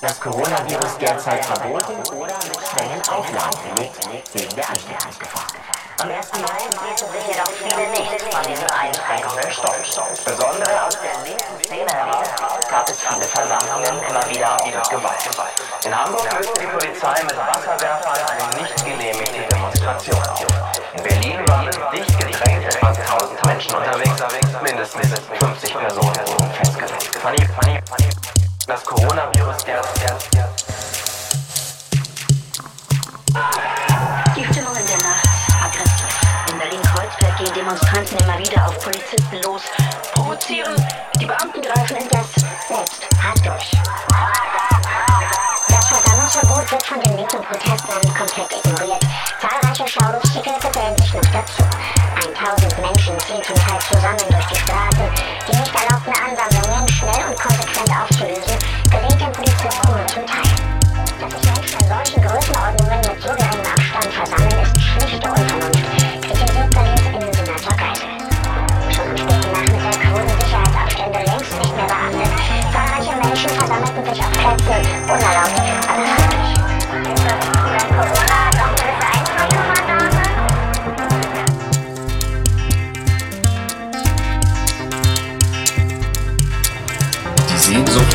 das Coronavirus derzeit verboten oder mit strengen Auflagen belegt wegen der Ansteckungsgefahr. Am 1. Mai ließen sich jedoch viele nicht von diesen Einschränkungen stoppen. Insbesondere aus der linken Szene heraus gab es viele Versammlungen immer wieder mit Gewalt. In Hamburg löste die Polizei mit Wasserwerfern eine nicht genehmigte Demonstration auf. In Berlin waren dicht gedrängt etwa 1000 Menschen unterwegs, mindestens 50 Personen wurden festgelegt. Das Coronavirus derzeit Die Stimmung in der Nacht aggressiv. In Berlin-Kreuzberg gehen Demonstranten immer wieder auf Polizisten los, provozieren. Die Beamten greifen indes selbst hart durch. Das Versammlungsverbot wird von den linken Protestlern komplett ignoriert. Zahlreiche Schaulustige gesellen sich noch dazu. 1000 Menschen ziehen zum Teil zusammen durch die Straßen. Die nicht erlaubten Ansammlungen schnell und konsequent aufzulösen, gelingt den Polizisten nur zum Teil. Dass sich Menschen in solchen Größenordnungen mit so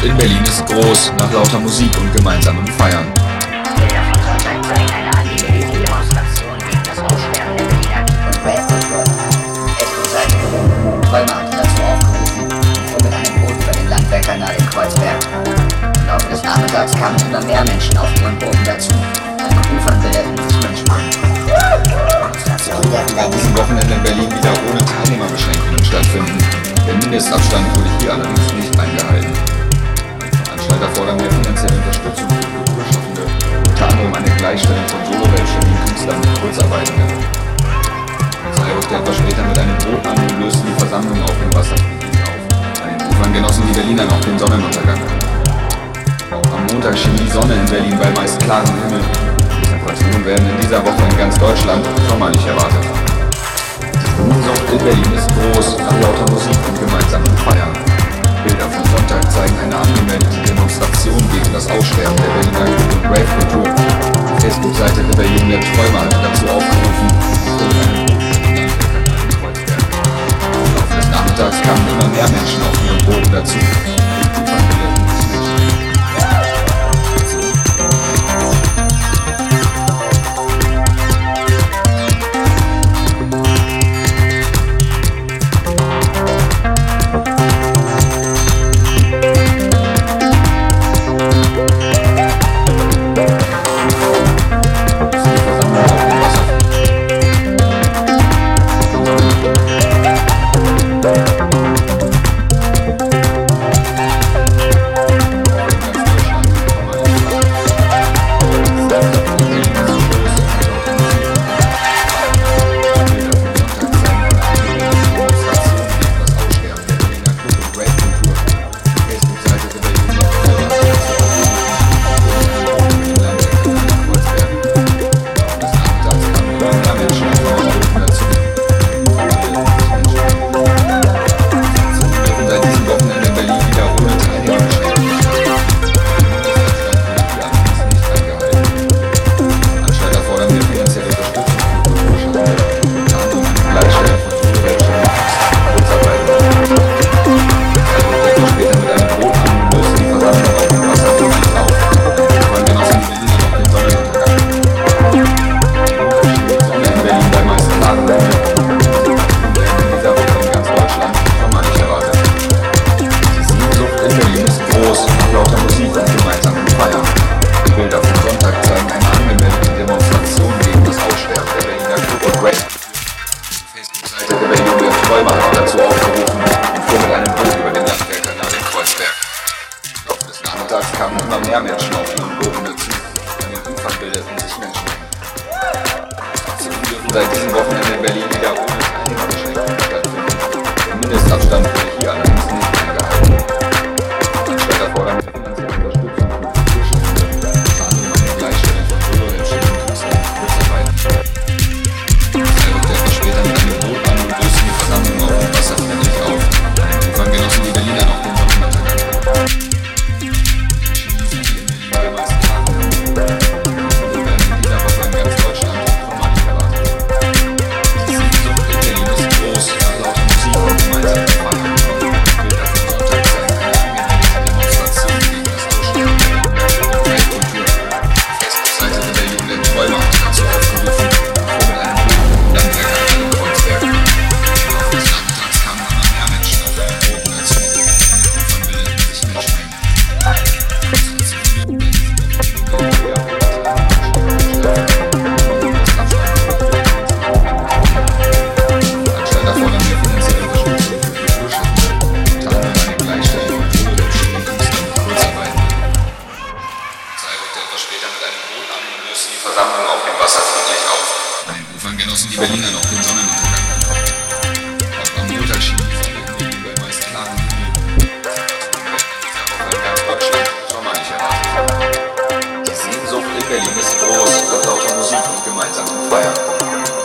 in Berlin ist groß nach lauter Musik und gemeinsamem Feiern. Träumer hatte dazu aufgerufen und mit einem Boot über den Landwehrkanal in Kreuzberg. Im Laufe des Nachmittags kamen immer mehr Menschen auf ihren Booten dazu. An den Ufern bildeten sich Menschen. Werden An diesem Wochenende in Berlin wieder ohne Teilnehmerbeschränkungen stattfinden. Der Mindestabstand wurde hier allerdings nicht eingehalten. Genossen die Berliner noch den Sonnenuntergang. Auch am Montag schien die Sonne in Berlin bei meist klarem Himmel. Die Temperaturen werden in dieser Woche in ganz Deutschland sommerlich erwartet. Die Sehnsucht in Berlin ist groß nach lauter Musik und gemeinsamen Feiern. Bilder von Sonntag zeigen eine angemeldete Demonstration gegen das Aussterben der Berliner Rave-Kultur. Die Facebook-Seite der Berliner Träumer hatte dazu aufgerufen, Nachmittags kamen immer mehr Menschen auf ihren Booten dazu. Aufgerufen und fuhr mit einem Boot über den Landwehrkanal in Kreuzberg. Im Laufe des Nachmittags kamen immer mehr Menschen auf ihren Booten dazu. An den Ufern bildeten sich Menschen. Seit diesem Wochenende in Berlin wieder nicht auf. An den Ufern genossen die Berliner noch den Sonnenuntergang. Auch am Montag schien die Sonne bei meist klarem Himmel. Auf Deutschland sommerlich erwartet. Die Sehnsucht in Berlin ist groß, nach lauter Musik und gemeinsamen Feiern.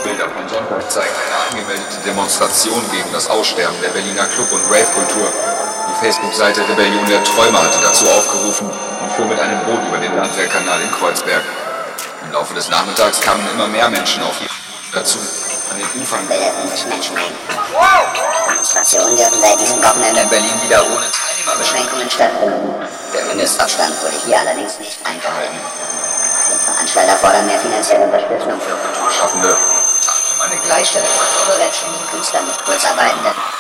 Bilder von Sonntag zeigen eine angemeldete Demonstration gegen das Aussterben der Berliner Club- und Rave-Kultur. Die Facebook-Seite Rebellion der Träumer hatte dazu aufgerufen und fuhr mit einem Boot über den Landwehrkanal in Kreuzberg. Im Laufe des Nachmittags kamen immer mehr Menschen auf dazu. An den Ufern sich Menschen. Demonstrationen dürfen seit diesem Wochenende in Berlin wieder ohne Teilnehmerbeschränkungen stattfinden. Der Mindestabstand wurde hier allerdings nicht eingehalten. Die Veranstalter fordern mehr finanzielle Unterstützung für Kulturschaffende eine Gleichstellung von oberwertschönen Künstlern mit Kurzarbeitenden.